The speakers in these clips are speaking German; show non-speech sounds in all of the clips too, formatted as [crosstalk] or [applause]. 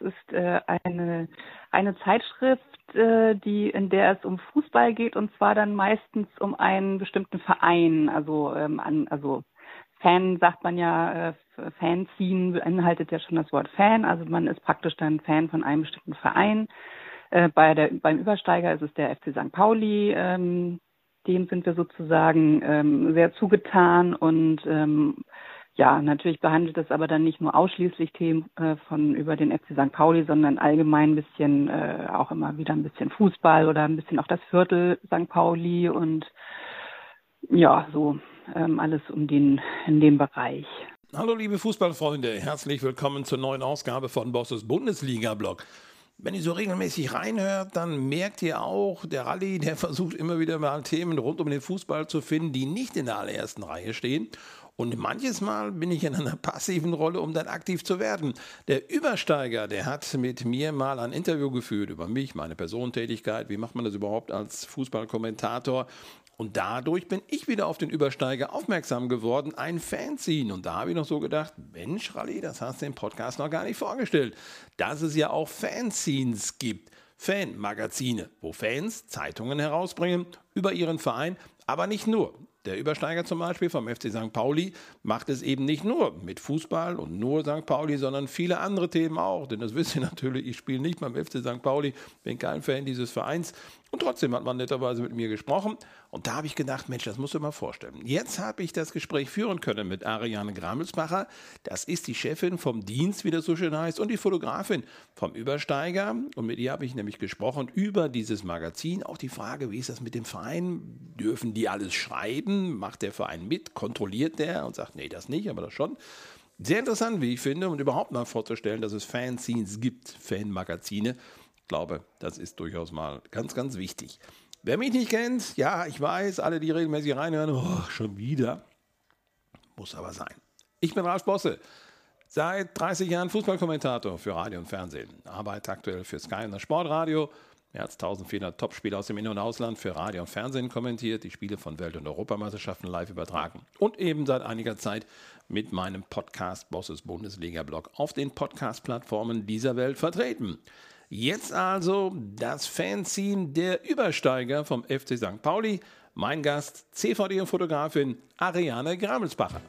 ist äh, eine, eine Zeitschrift, äh, die, in der es um Fußball geht und zwar dann meistens um einen bestimmten Verein. Also, ähm, an, also Fan sagt man ja, äh, Fanziehen beinhaltet ja schon das Wort Fan. Also man ist praktisch dann Fan von einem bestimmten Verein. Äh, bei der, beim Übersteiger ist es der FC St. Pauli. Ähm, dem sind wir sozusagen ähm, sehr zugetan und ähm, ja, natürlich behandelt es aber dann nicht nur ausschließlich Themen äh, von über den FC St. Pauli, sondern allgemein ein bisschen äh, auch immer wieder ein bisschen Fußball oder ein bisschen auch das Viertel St. Pauli und ja, so ähm, alles um den in dem Bereich. Hallo liebe Fußballfreunde, herzlich willkommen zur neuen Ausgabe von Bosses Bundesliga-Blog. Wenn ihr so regelmäßig reinhört, dann merkt ihr auch, der Rallye, der [laughs] versucht immer wieder mal Themen rund um den Fußball zu finden, die nicht in der allerersten Reihe stehen. Und manches Mal bin ich in einer passiven Rolle, um dann aktiv zu werden. Der Übersteiger, der hat mit mir mal ein Interview geführt über mich, meine Personentätigkeit, wie macht man das überhaupt als Fußballkommentator. Und dadurch bin ich wieder auf den Übersteiger aufmerksam geworden, ein Fanzine. Und da habe ich noch so gedacht, Mensch, Rally, das hast du im Podcast noch gar nicht vorgestellt, dass es ja auch Fanzines gibt. Fanmagazine, wo Fans Zeitungen herausbringen über ihren Verein, aber nicht nur. Der Übersteiger zum Beispiel vom FC St. Pauli macht es eben nicht nur mit Fußball und nur St. Pauli, sondern viele andere Themen auch. Denn das [laughs] wisst ihr natürlich, ich spiele nicht beim FC St. Pauli, bin kein Fan dieses Vereins. Und trotzdem hat man netterweise mit mir gesprochen. Und da habe ich gedacht, Mensch, das musst du mal vorstellen. Jetzt habe ich das Gespräch führen können mit Ariane Gramelsbacher. Das ist die Chefin vom Dienst, wie das so schön heißt, und die Fotografin vom Übersteiger. Und mit ihr habe ich nämlich gesprochen über dieses Magazin. Auch die Frage, wie ist das mit dem Verein? Dürfen die alles schreiben? Macht der Verein mit? Kontrolliert der? Und sagt, nee, das nicht, aber das schon. Sehr interessant, wie ich finde, um überhaupt mal vorzustellen, dass es Fanzines gibt, Fanmagazine. Ich glaube, das ist durchaus mal ganz, ganz wichtig. Wer mich nicht kennt, ja, ich weiß, alle, die regelmäßig reinhören, oh, schon wieder. Muss aber sein. Ich bin Ralf Bosse. Seit 30 Jahren Fußballkommentator für Radio und Fernsehen. Arbeite aktuell für Sky und das Sportradio. Mehr als 1400 Topspiele aus dem In- und Ausland für Radio und Fernsehen kommentiert, die Spiele von Welt- und Europameisterschaften live übertragen. Und eben seit einiger Zeit mit meinem Podcast Bosses Bundesliga-Blog auf den Podcast-Plattformen dieser Welt vertreten. Jetzt also das Fanzine der Übersteiger vom FC St. Pauli. Mein Gast, CVD und Fotografin Ariane Gramelsbacher.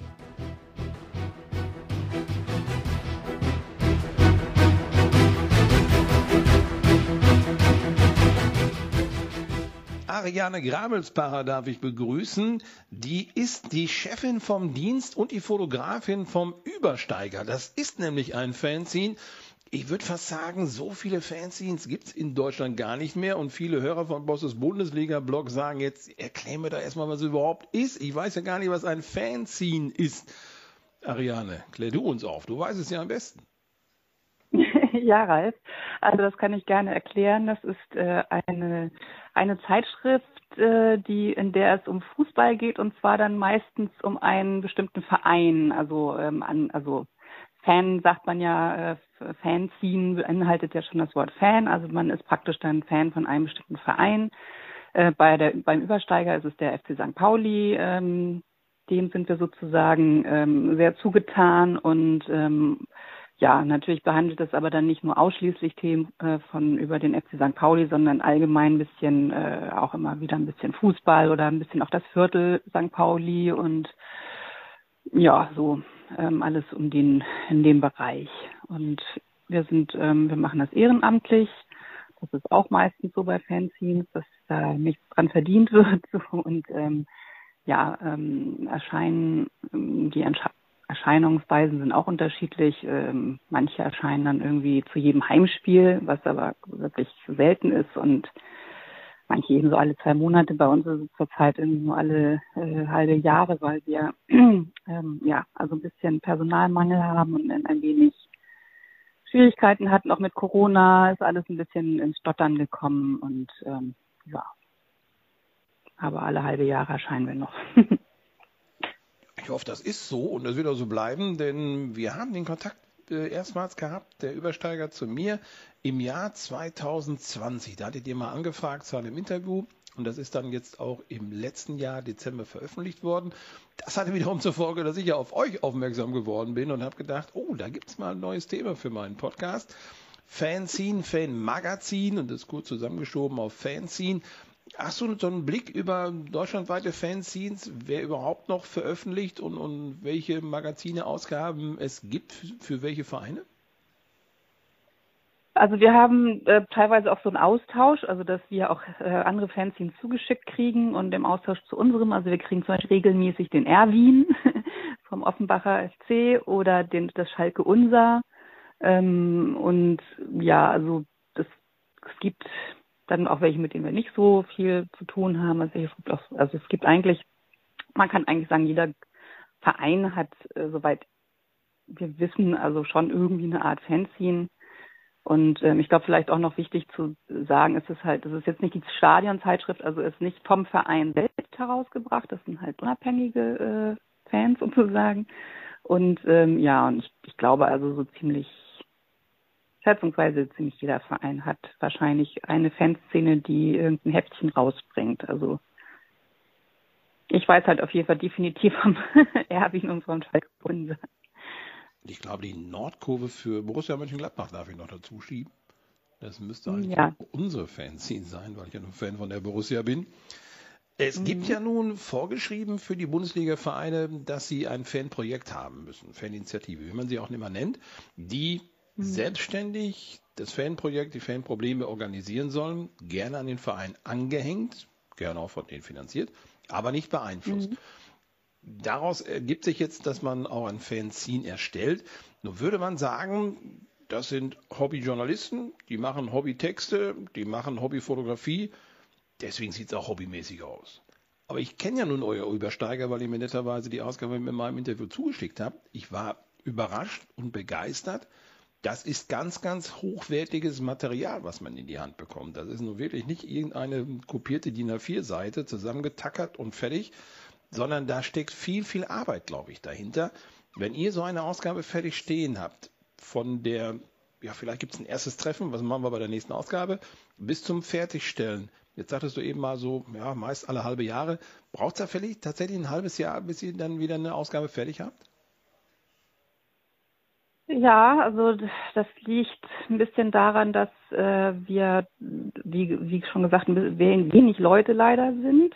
Ariane Grabelsbacher darf ich begrüßen. Die ist die Chefin vom Dienst und die Fotografin vom Übersteiger. Das ist nämlich ein Fanzine ich würde fast sagen, so viele Fanzines gibt es in Deutschland gar nicht mehr und viele Hörer von Bosses Bundesliga-Blog sagen jetzt, erklär mir da erstmal, was es überhaupt ist. Ich weiß ja gar nicht, was ein Fanzine ist. Ariane, klär du uns auf. Du weißt es ja am besten. [laughs] ja, Ralf. Also das kann ich gerne erklären. Das ist äh, eine, eine Zeitschrift, äh, die, in der es um Fußball geht und zwar dann meistens um einen bestimmten Verein. Also, ähm, an, also Fan sagt man ja, äh, Fanziehen beinhaltet ja schon das Wort Fan. Also man ist praktisch dann Fan von einem bestimmten Verein. Äh, bei der, beim Übersteiger ist es der FC St. Pauli. Ähm, dem sind wir sozusagen ähm, sehr zugetan und ähm, ja, natürlich behandelt es aber dann nicht nur ausschließlich Themen äh, von über den FC St. Pauli, sondern allgemein ein bisschen äh, auch immer wieder ein bisschen Fußball oder ein bisschen auch das Viertel St. Pauli und ja, so ähm, alles um den in dem Bereich. Und wir sind, ähm, wir machen das ehrenamtlich. Das ist auch meistens so bei Fanzines, dass da nichts dran verdient [laughs] wird. Und ähm, ja, ähm, erscheinen ähm, die Entsche Erscheinungsweisen sind auch unterschiedlich. Ähm, manche erscheinen dann irgendwie zu jedem Heimspiel, was aber wirklich selten ist und manche eben so alle zwei Monate. Bei uns ist es zurzeit irgendwie nur alle äh, halbe Jahre, weil wir [clears throat] ähm, ja also ein bisschen Personalmangel haben und ein wenig Schwierigkeiten hatten, auch mit Corona, ist alles ein bisschen ins Stottern gekommen und ähm, ja. Aber alle halbe Jahre erscheinen wir noch. [laughs] ich hoffe, das ist so und das wird auch so bleiben, denn wir haben den Kontakt äh, erstmals gehabt, der Übersteiger zu mir im Jahr 2020. Da hattet ihr mal angefragt zu einem Interview und das ist dann jetzt auch im letzten Jahr Dezember veröffentlicht worden. Das hatte wiederum zur Folge, dass ich ja auf euch aufmerksam geworden bin und habe gedacht, oh, da gibt es mal ein neues Thema für meinen Podcast. Fanzine, Fanmagazin und das kurz zusammengeschoben auf Fanzine. Hast du so einen Blick über deutschlandweite Fanzines, wer überhaupt noch veröffentlicht und, und welche Magazine, Ausgaben es gibt für welche Vereine? Also wir haben äh, teilweise auch so einen Austausch, also dass wir auch äh, andere Fanzines zugeschickt kriegen und im Austausch zu unserem, also wir kriegen zum Beispiel regelmäßig den Erwin [laughs] vom Offenbacher FC oder den, das Schalke Unser. Ähm, und ja, also das, es gibt dann auch welche, mit denen wir nicht so viel zu tun haben. Also es gibt, auch, also es gibt eigentlich, man kann eigentlich sagen, jeder Verein hat, äh, soweit wir wissen, also schon irgendwie eine Art Fanzine. Und ähm, ich glaube, vielleicht auch noch wichtig zu sagen, ist es halt, es ist jetzt nicht die Stadionzeitschrift, also ist nicht vom Verein selbst herausgebracht, das sind halt unabhängige äh, Fans sozusagen. Und ähm, ja, und ich, ich glaube also so ziemlich schätzungsweise ziemlich jeder Verein hat wahrscheinlich eine Fanszene, die irgendein Heftchen rausbringt. Also ich weiß halt auf jeden Fall definitiv vom [laughs] Erwin und von Schalke Ich glaube, die Nordkurve für Borussia Mönchengladbach darf ich noch dazu schieben. Das müsste eigentlich ja. unsere Fanszene sein, weil ich ja nur Fan von der Borussia bin. Es mhm. gibt ja nun vorgeschrieben für die Bundesliga-Vereine, dass sie ein Fanprojekt haben müssen, Faninitiative, wie man sie auch immer nennt, die Mhm. selbstständig das Fanprojekt, die Fanprobleme organisieren sollen, gerne an den Verein angehängt, gerne auch von denen finanziert, aber nicht beeinflusst. Mhm. Daraus ergibt sich jetzt, dass man auch ein Fanzine erstellt. Nur würde man sagen, das sind Hobbyjournalisten, die machen Hobbytexte, die machen Hobbyfotografie, deswegen sieht es auch hobbymäßig aus. Aber ich kenne ja nun euer Übersteiger, weil ihr mir netterweise die Ausgabe in meinem Interview zugeschickt habt. Ich war überrascht und begeistert, das ist ganz, ganz hochwertiges Material, was man in die Hand bekommt. Das ist nun wirklich nicht irgendeine kopierte DIN A4-Seite zusammengetackert und fertig, sondern da steckt viel, viel Arbeit, glaube ich, dahinter. Wenn ihr so eine Ausgabe fertig stehen habt, von der, ja, vielleicht gibt es ein erstes Treffen, was machen wir bei der nächsten Ausgabe, bis zum Fertigstellen. Jetzt sagtest du eben mal so, ja, meist alle halbe Jahre. Braucht es da tatsächlich ein halbes Jahr, bis ihr dann wieder eine Ausgabe fertig habt? Ja, also das liegt ein bisschen daran, dass äh, wir, wie, wie schon gesagt, wenig Leute leider sind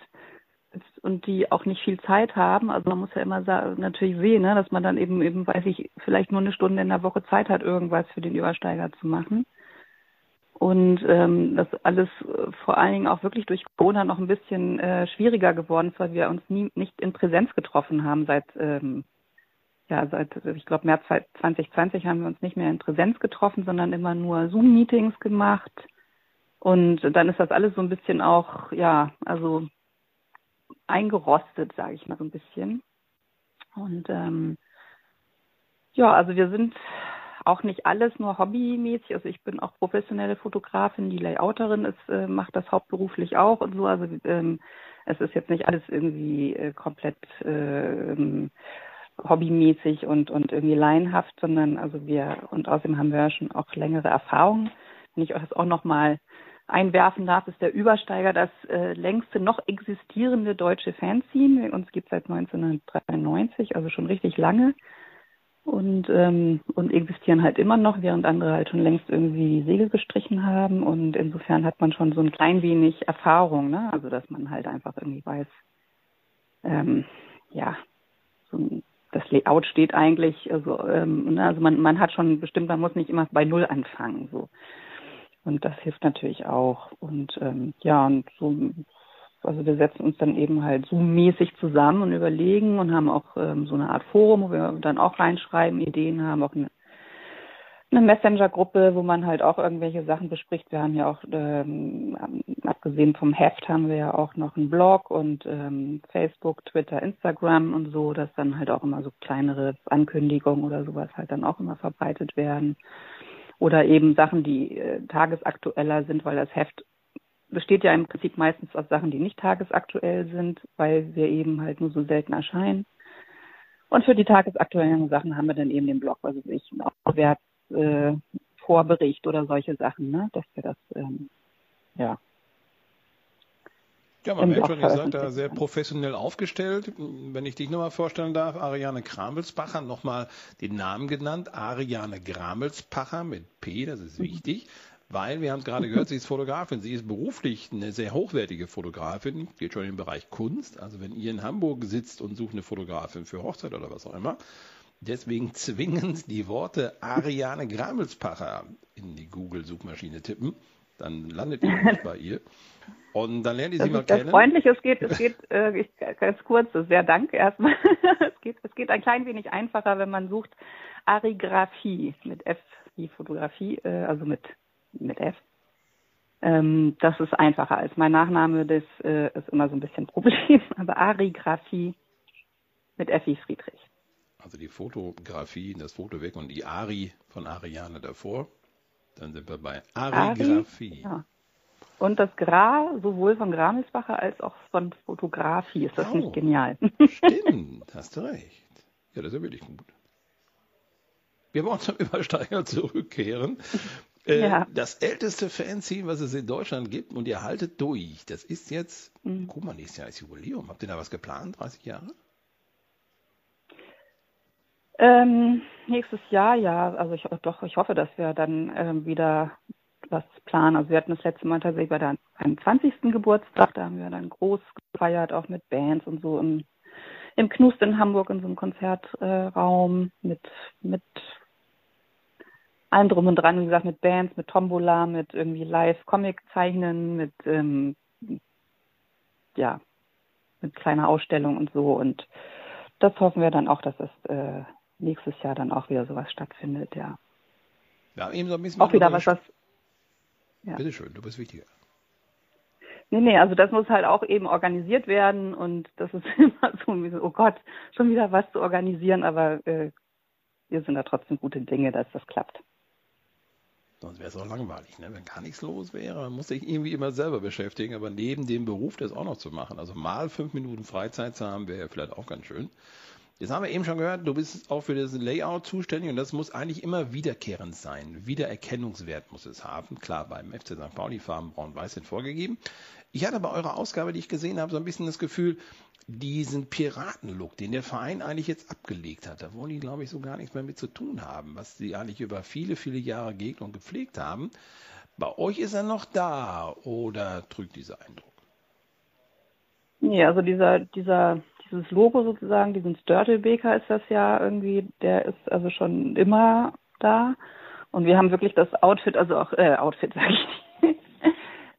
und die auch nicht viel Zeit haben. Also man muss ja immer natürlich sehen, ne, dass man dann eben eben, weiß ich, vielleicht nur eine Stunde in der Woche Zeit hat, irgendwas für den Übersteiger zu machen. Und ähm, das alles äh, vor allen Dingen auch wirklich durch Corona noch ein bisschen äh, schwieriger geworden ist, weil wir uns nie nicht in Präsenz getroffen haben seit ähm, ja, seit, ich glaube, März 2020 haben wir uns nicht mehr in Präsenz getroffen, sondern immer nur Zoom-Meetings gemacht. Und dann ist das alles so ein bisschen auch, ja, also eingerostet, sage ich mal so ein bisschen. Und ähm, ja, also wir sind auch nicht alles nur hobbymäßig. Also ich bin auch professionelle Fotografin, die Layouterin ist, äh, macht das hauptberuflich auch und so. Also ähm, es ist jetzt nicht alles irgendwie äh, komplett äh, hobbymäßig und, und irgendwie laienhaft, sondern also wir, und außerdem haben wir ja schon auch längere Erfahrungen. Wenn ich euch das auch nochmal einwerfen darf, ist der Übersteiger das äh, längste noch existierende deutsche Fanzine. Uns gibt es seit 1993, also schon richtig lange. Und, ähm, und existieren halt immer noch, während andere halt schon längst irgendwie die Segel gestrichen haben. Und insofern hat man schon so ein klein wenig Erfahrung, ne? Also dass man halt einfach irgendwie weiß, ähm, ja, so ein das Layout steht eigentlich, also, ähm, ne, also man, man hat schon bestimmt, man muss nicht immer bei Null anfangen. So. Und das hilft natürlich auch. Und ähm, ja, und so, also wir setzen uns dann eben halt Zoom-mäßig zusammen und überlegen und haben auch ähm, so eine Art Forum, wo wir dann auch reinschreiben, Ideen haben, auch eine eine Messenger-Gruppe, wo man halt auch irgendwelche Sachen bespricht. Wir haben ja auch, ähm, abgesehen vom Heft, haben wir ja auch noch einen Blog und ähm, Facebook, Twitter, Instagram und so, dass dann halt auch immer so kleinere Ankündigungen oder sowas halt dann auch immer verbreitet werden. Oder eben Sachen, die äh, tagesaktueller sind, weil das Heft besteht ja im Prinzip meistens aus Sachen, die nicht tagesaktuell sind, weil wir eben halt nur so selten erscheinen. Und für die tagesaktuellen Sachen haben wir dann eben den Blog, also ich auch äh, Vorbericht oder solche Sachen, ne? dass wir das, ähm, ja. Ja, man merkt schon, ihr seid da sehr professionell aufgestellt. Wenn ich dich nochmal vorstellen darf, Ariane Kramelspacher, nochmal den Namen genannt, Ariane Gramelspacher mit P, das ist wichtig, weil wir haben es gerade gehört, sie ist Fotografin. Sie ist beruflich eine sehr hochwertige Fotografin, geht schon im Bereich Kunst. Also wenn ihr in Hamburg sitzt und sucht eine Fotografin für Hochzeit oder was auch immer, deswegen zwingend die Worte Ariane Gramelspacher in die Google-Suchmaschine tippen dann landet ihr nicht bei ihr. Und dann lernt ihr sie mal kennen. Freundlich, es geht, es geht äh, ich, ganz kurz, sehr Dank erstmal. [laughs] es, geht, es geht ein klein wenig einfacher, wenn man sucht Arigraphie mit F wie Fotografie, äh, also mit, mit F. Ähm, das ist einfacher als mein Nachname, das äh, ist immer so ein bisschen ein Problem. [laughs] Aber Arigraphie mit F wie Friedrich. Also die Fotografie, das Foto weg und die Ari von Ariane davor. Dann sind wir bei Arigraphie. Ari, ja. Und das Gra, sowohl von Gramelsbacher als auch von Fotografie. Ist das oh, nicht genial? Stimmt, [laughs] hast du recht. Ja, das ist ja wirklich gut. Wir wollen zum Übersteiger zurückkehren. Äh, ja. Das älteste Fanzine, was es in Deutschland gibt, und ihr haltet durch. Das ist jetzt, mhm. guck mal, nächstes Jahr ist Jubiläum. Habt ihr da was geplant? 30 Jahre? Ähm, nächstes Jahr, ja. Also ich, doch, ich hoffe, dass wir dann ähm, wieder was planen. Also wir hatten das letzte Mal tatsächlich bei der 20. Geburtstag, da haben wir dann groß gefeiert, auch mit Bands und so im, im Knust in Hamburg in so einem Konzertraum äh, mit, mit allem drum und dran, wie gesagt, mit Bands, mit Tombola, mit irgendwie Live-Comic-Zeichnen, mit ähm, ja, mit kleiner Ausstellung und so. Und das hoffen wir dann auch, dass es äh, nächstes Jahr dann auch wieder sowas stattfindet, ja. Ja, eben so ein bisschen auch wieder was, was. Ja. Bitte schön, du bist wichtiger. Nee, nee, also das muss halt auch eben organisiert werden und das ist [laughs] immer so, oh Gott, schon wieder was zu organisieren, aber äh, wir sind da trotzdem gute Dinge, dass das klappt. Sonst wäre es auch langweilig, ne? wenn gar nichts los wäre. Man muss sich irgendwie immer selber beschäftigen, aber neben dem Beruf das auch noch zu machen. Also mal fünf Minuten Freizeit zu haben, wäre ja vielleicht auch ganz schön. Jetzt haben wir eben schon gehört, du bist auch für das Layout zuständig und das muss eigentlich immer wiederkehrend sein. Wiedererkennungswert muss es haben. Klar, beim FC St. Pauli Farben Braun-Weiß sind vorgegeben. Ich hatte bei eurer Ausgabe, die ich gesehen habe, so ein bisschen das Gefühl, diesen Piratenlook, den der Verein eigentlich jetzt abgelegt hat, da wollen die, glaube ich, so gar nichts mehr mit zu tun haben, was sie eigentlich über viele, viele Jahre gehegt und gepflegt haben. Bei euch ist er noch da oder trügt dieser Eindruck? Ja, also dieser, dieser dieses Logo sozusagen, diesen Störtelbeker ist das ja irgendwie, der ist also schon immer da. Und wir haben wirklich das Outfit, also auch äh, Outfit [laughs] sage ich.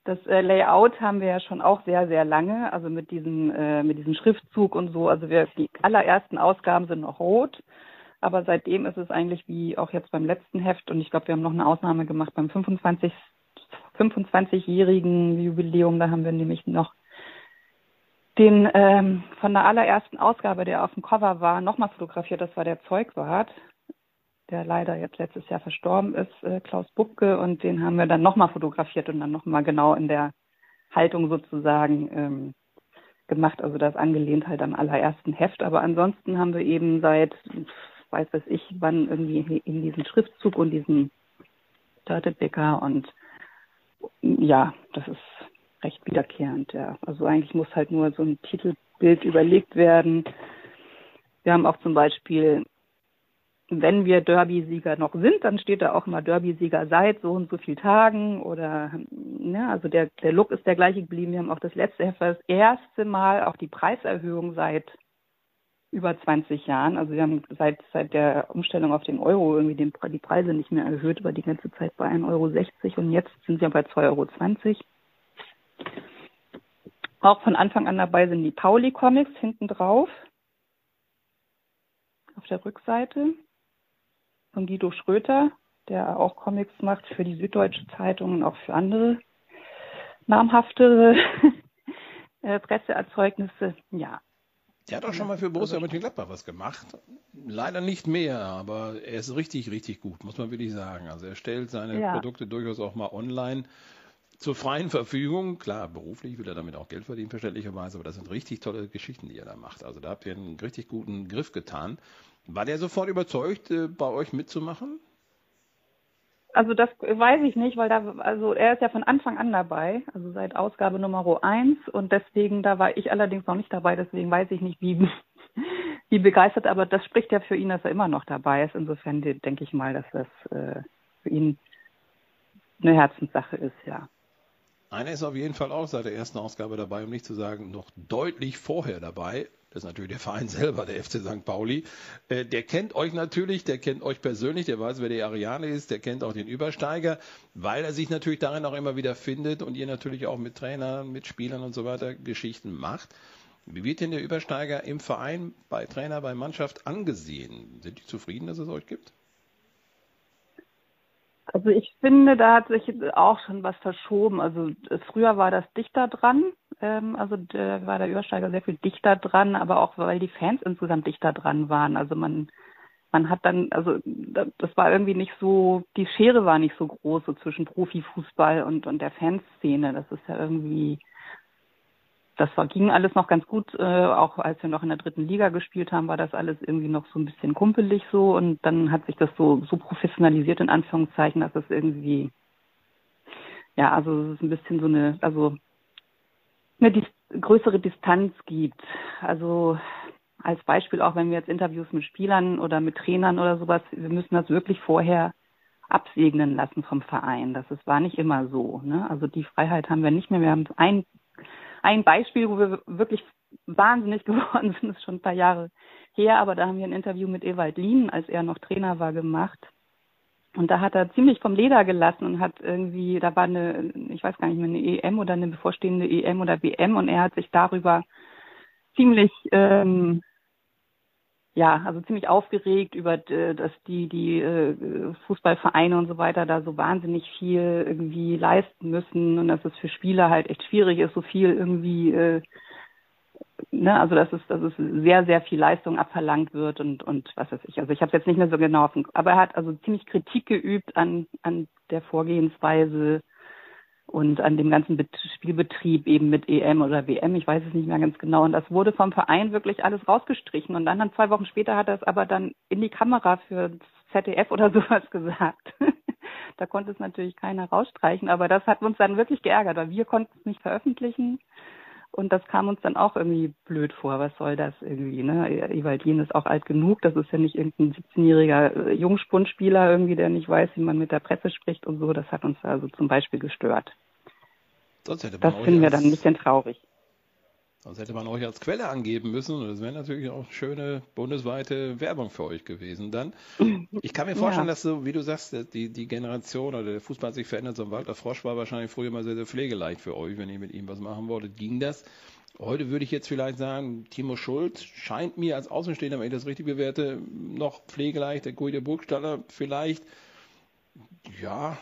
Das äh, Layout haben wir ja schon auch sehr, sehr lange, also mit diesem, äh, mit diesem Schriftzug und so. Also wir, die allerersten Ausgaben sind noch rot, aber seitdem ist es eigentlich wie auch jetzt beim letzten Heft und ich glaube, wir haben noch eine Ausnahme gemacht beim 25 25-jährigen Jubiläum, da haben wir nämlich noch den ähm, von der allerersten Ausgabe, der auf dem Cover war, nochmal fotografiert. Das war der Zeugwart, der leider jetzt letztes Jahr verstorben ist, äh, Klaus Bucke. Und den haben wir dann nochmal fotografiert und dann nochmal genau in der Haltung sozusagen ähm, gemacht. Also das angelehnt halt am allerersten Heft. Aber ansonsten haben wir eben seit, weiß weiß ich, wann irgendwie in diesen Schriftzug und diesen Dirtebecker und ja, das ist recht wiederkehrend, ja. Also eigentlich muss halt nur so ein Titelbild überlegt werden. Wir haben auch zum Beispiel, wenn wir Derby-Sieger noch sind, dann steht da auch immer Derby-Sieger seit so und so vielen Tagen oder, ne, also der, der Look ist der gleiche geblieben. Wir haben auch das letzte Heft, das erste Mal auch die Preiserhöhung seit über 20 Jahren. Also wir haben seit, seit der Umstellung auf den Euro irgendwie den, die Preise nicht mehr erhöht, über die ganze Zeit bei 1,60 Euro und jetzt sind wir bei 2,20 Euro. Auch von Anfang an dabei sind die Pauli-Comics hinten drauf. Auf der Rückseite. Von Guido Schröter, der auch Comics macht für die Süddeutsche Zeitung und auch für andere namhaftere [laughs] äh, Presseerzeugnisse. Ja. Der hat auch schon mal für Borussia also Mönchengladbach was gemacht. Leider nicht mehr, aber er ist richtig, richtig gut, muss man wirklich sagen. Also er stellt seine ja. Produkte durchaus auch mal online zur freien Verfügung. Klar, beruflich will er damit auch Geld verdienen, verständlicherweise, aber das sind richtig tolle Geschichten, die er da macht. Also da habt ihr einen richtig guten Griff getan. War der sofort überzeugt, äh, bei euch mitzumachen? Also das weiß ich nicht, weil da, also er ist ja von Anfang an dabei, also seit Ausgabe Nummer eins und deswegen, da war ich allerdings noch nicht dabei, deswegen weiß ich nicht, wie, [laughs] wie begeistert, aber das spricht ja für ihn, dass er immer noch dabei ist. Insofern denke ich mal, dass das äh, für ihn eine Herzenssache ist, ja. Einer ist auf jeden Fall auch seit der ersten Ausgabe dabei, um nicht zu sagen, noch deutlich vorher dabei. Das ist natürlich der Verein selber, der FC St. Pauli. Äh, der kennt euch natürlich, der kennt euch persönlich, der weiß, wer der Ariane ist, der kennt auch den Übersteiger, weil er sich natürlich darin auch immer wieder findet und ihr natürlich auch mit Trainern, mit Spielern und so weiter Geschichten macht. Wie wird denn der Übersteiger im Verein, bei Trainer, bei Mannschaft angesehen? Sind die zufrieden, dass es euch gibt? Also ich finde, da hat sich auch schon was verschoben. Also früher war das dichter dran, ähm, also da war der Übersteiger sehr viel dichter dran, aber auch weil die Fans insgesamt dichter dran waren. Also man man hat dann, also das war irgendwie nicht so, die Schere war nicht so groß so zwischen Profifußball und und der Fanszene. Das ist ja irgendwie das war, ging alles noch ganz gut. Äh, auch als wir noch in der dritten Liga gespielt haben, war das alles irgendwie noch so ein bisschen kumpelig so. Und dann hat sich das so, so professionalisiert in Anführungszeichen, dass es irgendwie, ja, also es ist ein bisschen so eine, also eine dis größere Distanz gibt. Also als Beispiel auch, wenn wir jetzt Interviews mit Spielern oder mit Trainern oder sowas, wir müssen das wirklich vorher absegnen lassen vom Verein. Das ist, war nicht immer so. Ne? Also die Freiheit haben wir nicht mehr. Wir haben ein ein Beispiel, wo wir wirklich wahnsinnig [laughs] geworden sind, ist schon ein paar Jahre her, aber da haben wir ein Interview mit Ewald Lien, als er noch Trainer war, gemacht. Und da hat er ziemlich vom Leder gelassen und hat irgendwie, da war eine, ich weiß gar nicht mehr, eine EM oder eine bevorstehende EM oder WM und er hat sich darüber ziemlich ähm, ja, also ziemlich aufgeregt über, dass die, die äh, Fußballvereine und so weiter da so wahnsinnig viel irgendwie leisten müssen und dass es für Spieler halt echt schwierig ist, so viel irgendwie, äh, ne, also dass es, dass es sehr, sehr viel Leistung abverlangt wird und, und was weiß ich. Also ich habe es jetzt nicht mehr so genau auf dem, aber er hat also ziemlich Kritik geübt an, an der Vorgehensweise und an dem ganzen Spielbetrieb eben mit EM oder WM, ich weiß es nicht mehr ganz genau. Und das wurde vom Verein wirklich alles rausgestrichen. Und dann, dann zwei Wochen später hat er es aber dann in die Kamera für ZDF oder [laughs] sowas gesagt. [laughs] da konnte es natürlich keiner rausstreichen, aber das hat uns dann wirklich geärgert, weil wir konnten es nicht veröffentlichen. Und das kam uns dann auch irgendwie blöd vor. Was soll das irgendwie? Ne? Ewaldin ist auch alt genug. Das ist ja nicht irgendein 17-jähriger äh, Jungspundspieler irgendwie, der nicht weiß, wie man mit der Presse spricht und so. Das hat uns also zum Beispiel gestört. das finden wir dann ein bisschen traurig. Sonst hätte man euch als Quelle angeben müssen und das wäre natürlich auch schöne bundesweite Werbung für euch gewesen dann. [clears throat] Ich kann mir vorstellen, ja. dass so, wie du sagst, die, die Generation oder der Fußball hat sich verändert. So ein Walter Frosch war wahrscheinlich früher mal sehr, sehr pflegeleicht für euch, wenn ihr mit ihm was machen wolltet. Ging das? Heute würde ich jetzt vielleicht sagen, Timo Schulz scheint mir als Außenstehender, wenn ich das richtig bewerte, noch pflegeleicht. Der Guido Burgstaller vielleicht, ja,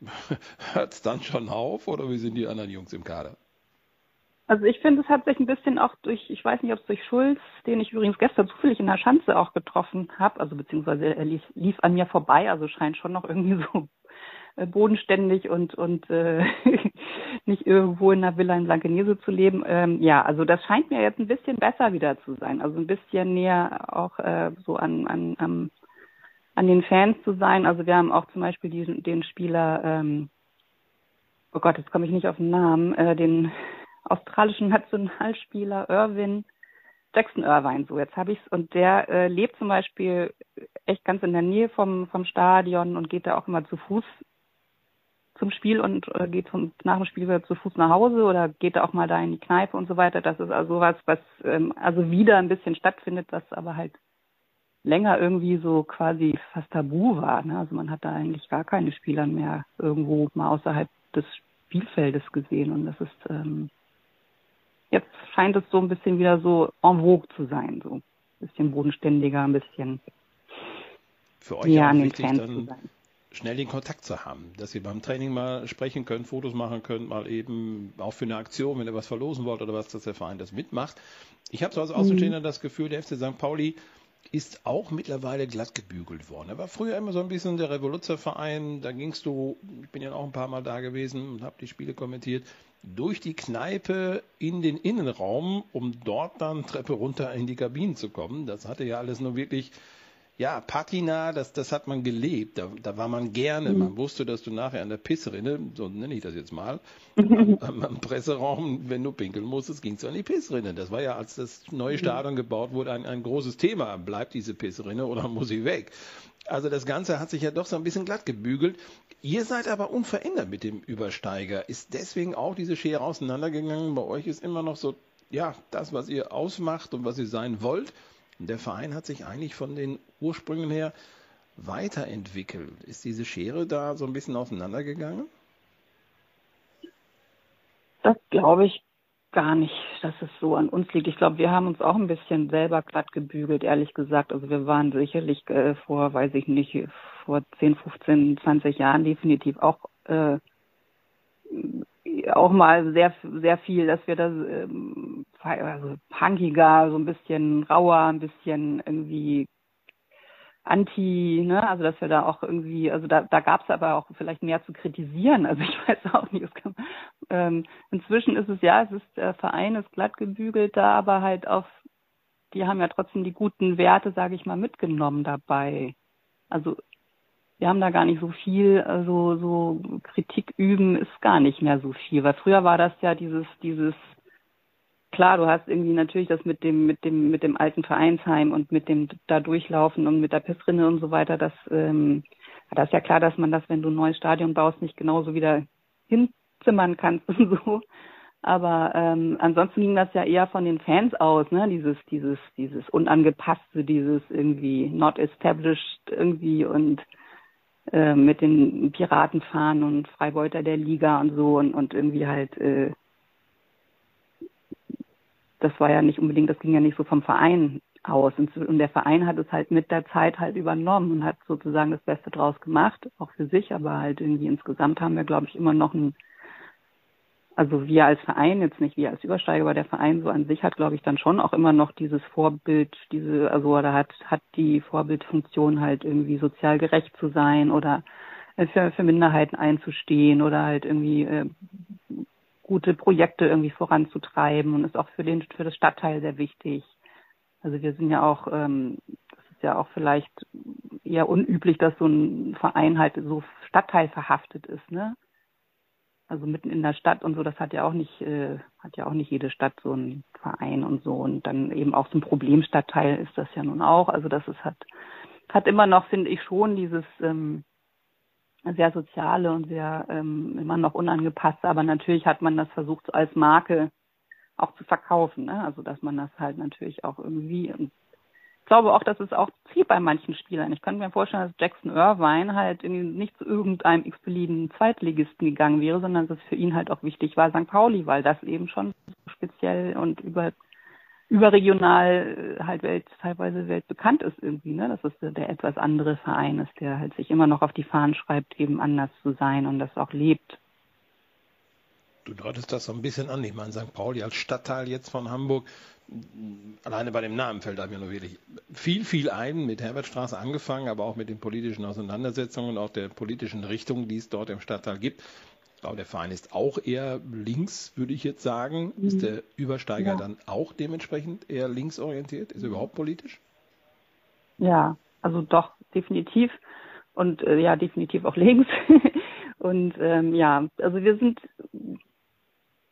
[laughs] hört es dann schon auf oder wie sind die anderen Jungs im Kader? Also ich finde, es hat sich ein bisschen auch durch, ich weiß nicht, ob es durch Schulz, den ich übrigens gestern zufällig in der Schanze auch getroffen habe, also beziehungsweise er lief, lief an mir vorbei, also scheint schon noch irgendwie [laughs] so äh, bodenständig und und äh, [laughs] nicht irgendwo in einer Villa in Blankenese zu leben. Ähm, ja, also das scheint mir jetzt ein bisschen besser wieder zu sein, also ein bisschen näher auch äh, so an an an, an den Fans zu sein. Also wir haben auch zum Beispiel diesen, den Spieler, ähm, oh Gott, jetzt komme ich nicht auf den Namen, äh, den australischen Nationalspieler Irwin Jackson Irvine, so jetzt habe ich's und der äh, lebt zum Beispiel echt ganz in der Nähe vom vom Stadion und geht da auch immer zu Fuß zum Spiel und äh, geht vom, nach dem Spiel wieder zu Fuß nach Hause oder geht da auch mal da in die Kneipe und so weiter. Das ist also was, was ähm, also wieder ein bisschen stattfindet, was aber halt länger irgendwie so quasi fast tabu war. Ne? Also man hat da eigentlich gar keine Spieler mehr irgendwo mal außerhalb des Spielfeldes gesehen und das ist ähm, jetzt scheint es so ein bisschen wieder so en vogue zu sein, so ein bisschen bodenständiger, ein bisschen für euch ja, auch wichtig, dann schnell den Kontakt zu haben, dass ihr beim Training mal sprechen könnt, Fotos machen könnt, mal eben auch für eine Aktion, wenn ihr was verlosen wollt oder was, dass der Verein das mitmacht. Ich habe so als Außenstehender mhm. das Gefühl, der FC St. Pauli ist auch mittlerweile glatt gebügelt worden. Er war früher immer so ein bisschen der Revoluzerverein, da gingst du, ich bin ja auch ein paar Mal da gewesen und habe die Spiele kommentiert, durch die Kneipe in den Innenraum, um dort dann Treppe runter in die Kabinen zu kommen. Das hatte ja alles nur wirklich ja, Patina, das, das hat man gelebt. Da, da war man gerne. Mhm. Man wusste, dass du nachher an der Pissrinne, so nenne ich das jetzt mal, [laughs] am, am, Presseraum, wenn du pinkeln musstest, ging es an die Pissrinne. Das war ja, als das neue mhm. Stadion gebaut wurde, ein, ein großes Thema. Bleibt diese Pissrinne oder muss sie weg? Also das Ganze hat sich ja doch so ein bisschen glatt gebügelt. Ihr seid aber unverändert mit dem Übersteiger. Ist deswegen auch diese Schere auseinandergegangen? Bei euch ist immer noch so, ja, das, was ihr ausmacht und was ihr sein wollt. Der Verein hat sich eigentlich von den Ursprüngen her weiterentwickelt. Ist diese Schere da so ein bisschen auseinandergegangen? Das glaube ich gar nicht, dass es so an uns liegt. Ich glaube, wir haben uns auch ein bisschen selber glatt gebügelt, ehrlich gesagt. Also wir waren sicherlich äh, vor, weiß ich nicht, vor 10, 15, 20 Jahren definitiv auch äh, auch mal sehr sehr viel, dass wir das ähm, also punkiger, so ein bisschen rauer, ein bisschen irgendwie anti, ne, also dass wir da auch irgendwie, also da, da gab es aber auch vielleicht mehr zu kritisieren. Also [laughs] ich weiß auch nicht. Kann, ähm, inzwischen ist es ja, es ist der Verein ist glatt gebügelt da, aber halt auf, die haben ja trotzdem die guten Werte, sage ich mal, mitgenommen dabei. Also wir haben da gar nicht so viel, also so Kritik üben ist gar nicht mehr so viel, weil früher war das ja dieses, dieses klar, du hast irgendwie natürlich das mit dem, mit dem, mit dem alten Vereinsheim und mit dem da durchlaufen und mit der Pissrinne und so weiter, das, ähm, das ist ja klar, dass man das, wenn du ein neues Stadion baust, nicht genauso wieder hinzimmern kannst [laughs] und so. Aber ähm, ansonsten ging das ja eher von den Fans aus, ne? Dieses, dieses, dieses unangepasste, dieses irgendwie not established irgendwie und äh, mit den Piratenfahren und Freibeuter der Liga und so und, und irgendwie halt äh, das war ja nicht unbedingt, das ging ja nicht so vom Verein aus. Und der Verein hat es halt mit der Zeit halt übernommen und hat sozusagen das Beste draus gemacht, auch für sich, aber halt irgendwie insgesamt haben wir, glaube ich, immer noch ein, also wir als Verein, jetzt nicht wir als Übersteiger, aber der Verein so an sich hat, glaube ich, dann schon auch immer noch dieses Vorbild, diese, also oder hat, hat die Vorbildfunktion halt irgendwie sozial gerecht zu sein oder für, für Minderheiten einzustehen oder halt irgendwie äh, gute Projekte irgendwie voranzutreiben und ist auch für den für das Stadtteil sehr wichtig. Also wir sind ja auch, ähm, das ist ja auch vielleicht eher unüblich, dass so ein Verein halt so stadtteilverhaftet ist, ne? Also mitten in der Stadt und so, das hat ja auch nicht, äh, hat ja auch nicht jede Stadt so einen Verein und so. Und dann eben auch so ein Problemstadtteil ist das ja nun auch. Also das ist hat, hat immer noch, finde ich, schon dieses ähm, sehr soziale und sehr ähm, immer noch unangepasste, aber natürlich hat man das versucht als Marke auch zu verkaufen, ne? Also dass man das halt natürlich auch irgendwie und ich glaube auch, dass es auch zieht bei manchen Spielern. Ich könnte mir vorstellen, dass Jackson Irvine halt nicht zu irgendeinem x-beliebigen Zweitligisten gegangen wäre, sondern dass es für ihn halt auch wichtig war, St. Pauli, weil das eben schon speziell und über überregional äh, halt welt, teilweise weltbekannt ist irgendwie, ne? Dass es der etwas andere Verein ist, der halt sich immer noch auf die Fahnen schreibt, eben anders zu sein und das auch lebt. Du deutest das so ein bisschen an. Ich meine, St. Pauli als Stadtteil jetzt von Hamburg, alleine bei dem Namen fällt ja nur wirklich viel, viel ein, mit Herbertstraße angefangen, aber auch mit den politischen Auseinandersetzungen und auch der politischen Richtung, die es dort im Stadtteil gibt glaube, der Verein ist auch eher links, würde ich jetzt sagen. Mhm. Ist der Übersteiger ja. dann auch dementsprechend eher linksorientiert? Ist er überhaupt politisch? Ja, also doch, definitiv. Und äh, ja, definitiv auch [laughs] links. und ähm, ja, also wir sind,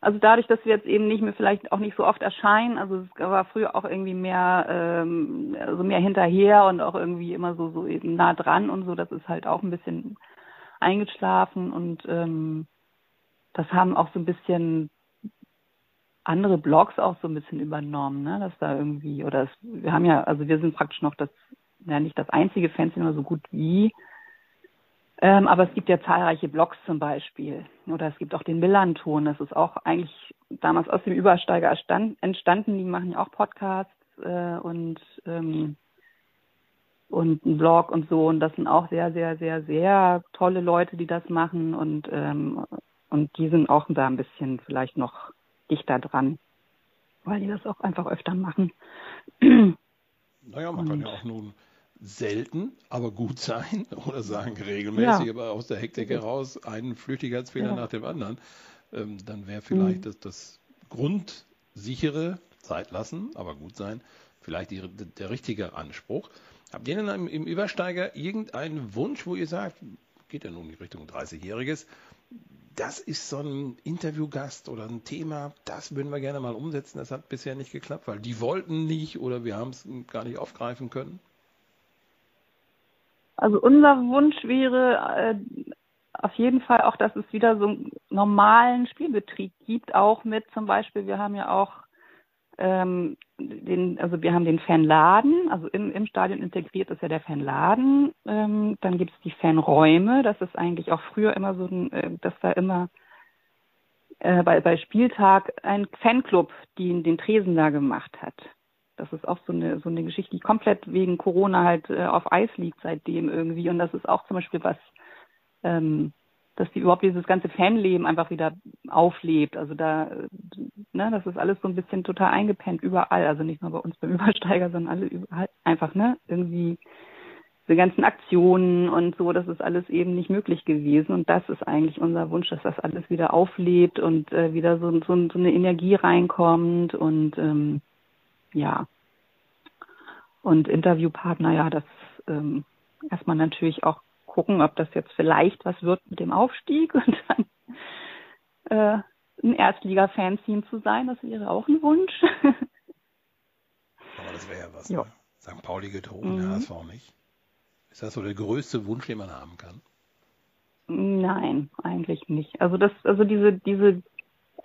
also dadurch, dass wir jetzt eben nicht mehr vielleicht auch nicht so oft erscheinen, also es war früher auch irgendwie mehr, ähm, also mehr hinterher und auch irgendwie immer so, so eben nah dran und so, das ist halt auch ein bisschen eingeschlafen und ähm, das haben auch so ein bisschen andere Blogs auch so ein bisschen übernommen, ne? Dass da irgendwie, oder es, wir haben ja, also wir sind praktisch noch das, ja nicht das einzige aber so gut wie. Ähm, aber es gibt ja zahlreiche Blogs zum Beispiel. Oder es gibt auch den Millanton, das ist auch eigentlich damals aus dem Übersteiger entstanden. Die machen ja auch Podcasts äh, und ähm, und ein Blog und so. Und das sind auch sehr, sehr, sehr, sehr tolle Leute, die das machen. Und ähm, und die sind auch da ein bisschen vielleicht noch dichter dran, weil die das auch einfach öfter machen. Naja, man und, kann ja auch nun selten, aber gut sein [laughs] oder sagen regelmäßig, ja. aber aus der Hektik heraus einen Flüchtigkeitsfehler ja. nach dem anderen. Ähm, dann wäre vielleicht mhm. das, das grundsichere Zeit lassen, aber gut sein, vielleicht die, der richtige Anspruch. Habt ihr denn im, im Übersteiger irgendeinen Wunsch, wo ihr sagt, geht ja nun in Richtung 30-Jähriges, das ist so ein Interviewgast oder ein Thema, das würden wir gerne mal umsetzen. Das hat bisher nicht geklappt, weil die wollten nicht oder wir haben es gar nicht aufgreifen können. Also unser Wunsch wäre äh, auf jeden Fall auch, dass es wieder so einen normalen Spielbetrieb gibt, auch mit zum Beispiel, wir haben ja auch ähm, den, also wir haben den Fanladen, also im, im Stadion integriert ist ja der Fanladen. Ähm, dann gibt es die Fanräume, das ist eigentlich auch früher immer so, ein, äh, dass da immer äh, bei, bei Spieltag ein Fanclub, die den Tresen da gemacht hat. Das ist auch so eine, so eine Geschichte, die komplett wegen Corona halt äh, auf Eis liegt seitdem irgendwie. Und das ist auch zum Beispiel was, ähm, dass die überhaupt dieses ganze Fanleben einfach wieder auflebt. Also da, ne, das ist alles so ein bisschen total eingepennt überall. Also nicht nur bei uns beim [laughs] Übersteiger, sondern alle überall einfach, ne, irgendwie diese ganzen Aktionen und so, das ist alles eben nicht möglich gewesen. Und das ist eigentlich unser Wunsch, dass das alles wieder auflebt und äh, wieder so, so, so eine Energie reinkommt und ähm, ja. Und Interviewpartner, ja, das ähm, erstmal natürlich auch gucken, ob das jetzt vielleicht was wird mit dem Aufstieg und dann äh, ein Erstliga-Fanzine zu sein, das wäre auch ein Wunsch. Aber das wäre ja was. Ne? St. Pauli getrogen, mhm. der HSV nicht. Ist das so der größte Wunsch, den man haben kann? Nein, eigentlich nicht. Also das, also diese, diese,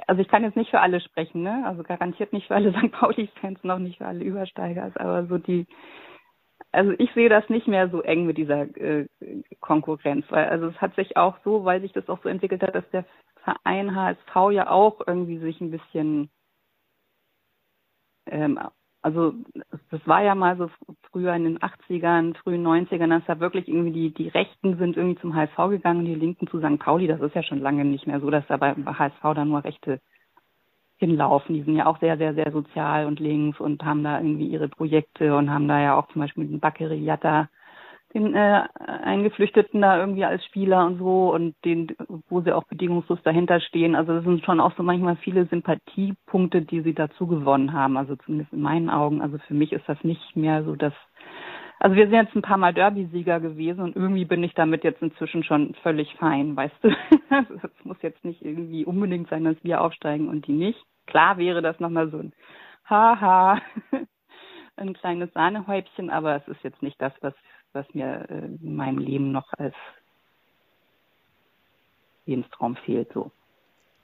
also ich kann jetzt nicht für alle sprechen, ne? Also garantiert nicht für alle [laughs] St. Pauli-Fans, noch nicht für alle Übersteigers, aber so die, also ich sehe das nicht mehr so eng mit dieser äh, Konkurrenz, weil also es hat sich auch so, weil sich das auch so entwickelt hat, dass der Verein HSV ja auch irgendwie sich ein bisschen ähm, also das war ja mal so früher in den 80ern, frühen 90ern, dass da wirklich irgendwie die, die Rechten sind irgendwie zum HSV gegangen und die Linken zu St. Pauli. Das ist ja schon lange nicht mehr so, dass da bei HSV dann nur Rechte hinlaufen. Die sind ja auch sehr, sehr, sehr sozial und links und haben da irgendwie ihre Projekte und haben da ja auch zum Beispiel mit dem Bakary Yatta den äh, Eingeflüchteten da irgendwie als Spieler und so und den, wo sie auch bedingungslos dahinter stehen. Also das sind schon auch so manchmal viele Sympathiepunkte, die sie dazu gewonnen haben. Also zumindest in meinen Augen. Also für mich ist das nicht mehr so, dass also wir sind jetzt ein paar Mal Derby-Sieger gewesen und irgendwie bin ich damit jetzt inzwischen schon völlig fein, weißt du. [laughs] Es muss jetzt nicht irgendwie unbedingt sein, dass wir aufsteigen und die nicht. Klar wäre das nochmal so ein Haha, [laughs] ein kleines Sahnehäubchen, aber es ist jetzt nicht das, was was mir äh, in meinem Leben noch als Lebenstraum fehlt. So.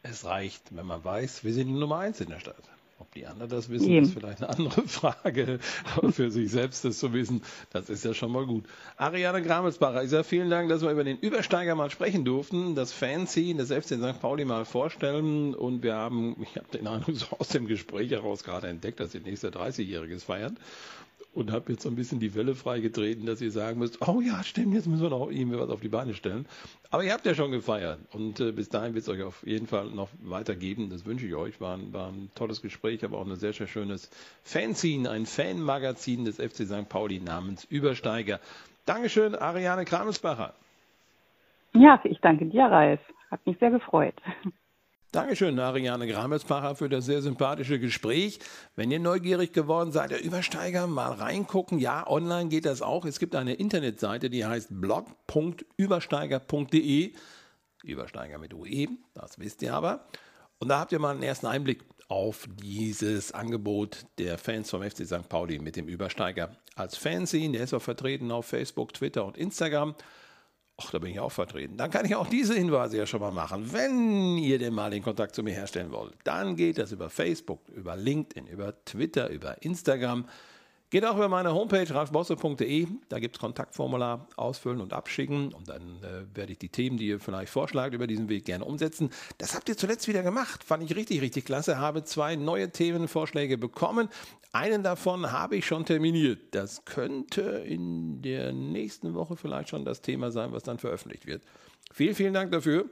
Es reicht, wenn man weiß, wir sind die Nummer eins in der Stadt. Ob die anderen das wissen, Eben. ist vielleicht eine andere [laughs] Frage. Aber für sich selbst das zu wissen, das ist ja schon mal gut. Ariane Gramelsbacher, ich sage vielen Dank, dass wir über den Übersteiger mal sprechen durften, das Fancy das FC St. Pauli mal vorstellen. Und wir haben, ich habe den Eindruck, so aus dem Gespräch heraus gerade entdeckt, dass ihr nächster 30-Jähriges feiert und habe jetzt so ein bisschen die Welle freigetreten, dass ihr sagen müsst, oh ja, stimmt, jetzt müssen wir noch irgendwie was auf die Beine stellen. Aber ihr habt ja schon gefeiert und äh, bis dahin wird es euch auf jeden Fall noch weitergeben. Das wünsche ich euch. War ein, war ein tolles Gespräch, aber auch ein sehr, sehr schönes Fanzine, ein Fanmagazin des FC St. Pauli namens Übersteiger. Dankeschön, Ariane Kramelsbacher. Ja, ich danke dir, Ralf. Hat mich sehr gefreut. Dankeschön, Ariane Gramelsbacher, für das sehr sympathische Gespräch. Wenn ihr neugierig geworden seid, der Übersteiger, mal reingucken. Ja, online geht das auch. Es gibt eine Internetseite, die heißt blog.übersteiger.de. Übersteiger mit UE, das wisst ihr aber. Und da habt ihr mal einen ersten Einblick auf dieses Angebot der Fans vom FC St. Pauli mit dem Übersteiger als Fanzine. Der ist auch vertreten auf Facebook, Twitter und Instagram. Ach, da bin ich auch vertreten. Dann kann ich auch diese Hinweise ja schon mal machen. Wenn ihr denn mal den Kontakt zu mir herstellen wollt, dann geht das über Facebook, über LinkedIn, über Twitter, über Instagram. Geht auch über meine Homepage ralfbosse.de, da gibt es Kontaktformular ausfüllen und abschicken und dann äh, werde ich die Themen, die ihr vielleicht vorschlagt, über diesen Weg gerne umsetzen. Das habt ihr zuletzt wieder gemacht, fand ich richtig, richtig klasse. Habe zwei neue Themenvorschläge bekommen. Einen davon habe ich schon terminiert. Das könnte in der nächsten Woche vielleicht schon das Thema sein, was dann veröffentlicht wird. Vielen, vielen Dank dafür.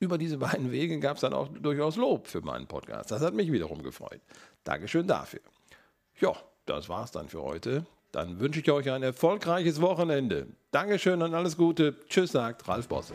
Über diese beiden Wege gab es dann auch durchaus Lob für meinen Podcast. Das hat mich wiederum gefreut. Dankeschön dafür. Ja, das war's dann für heute. Dann wünsche ich euch ein erfolgreiches Wochenende. Dankeschön und alles Gute. Tschüss, sagt Ralf Bosse.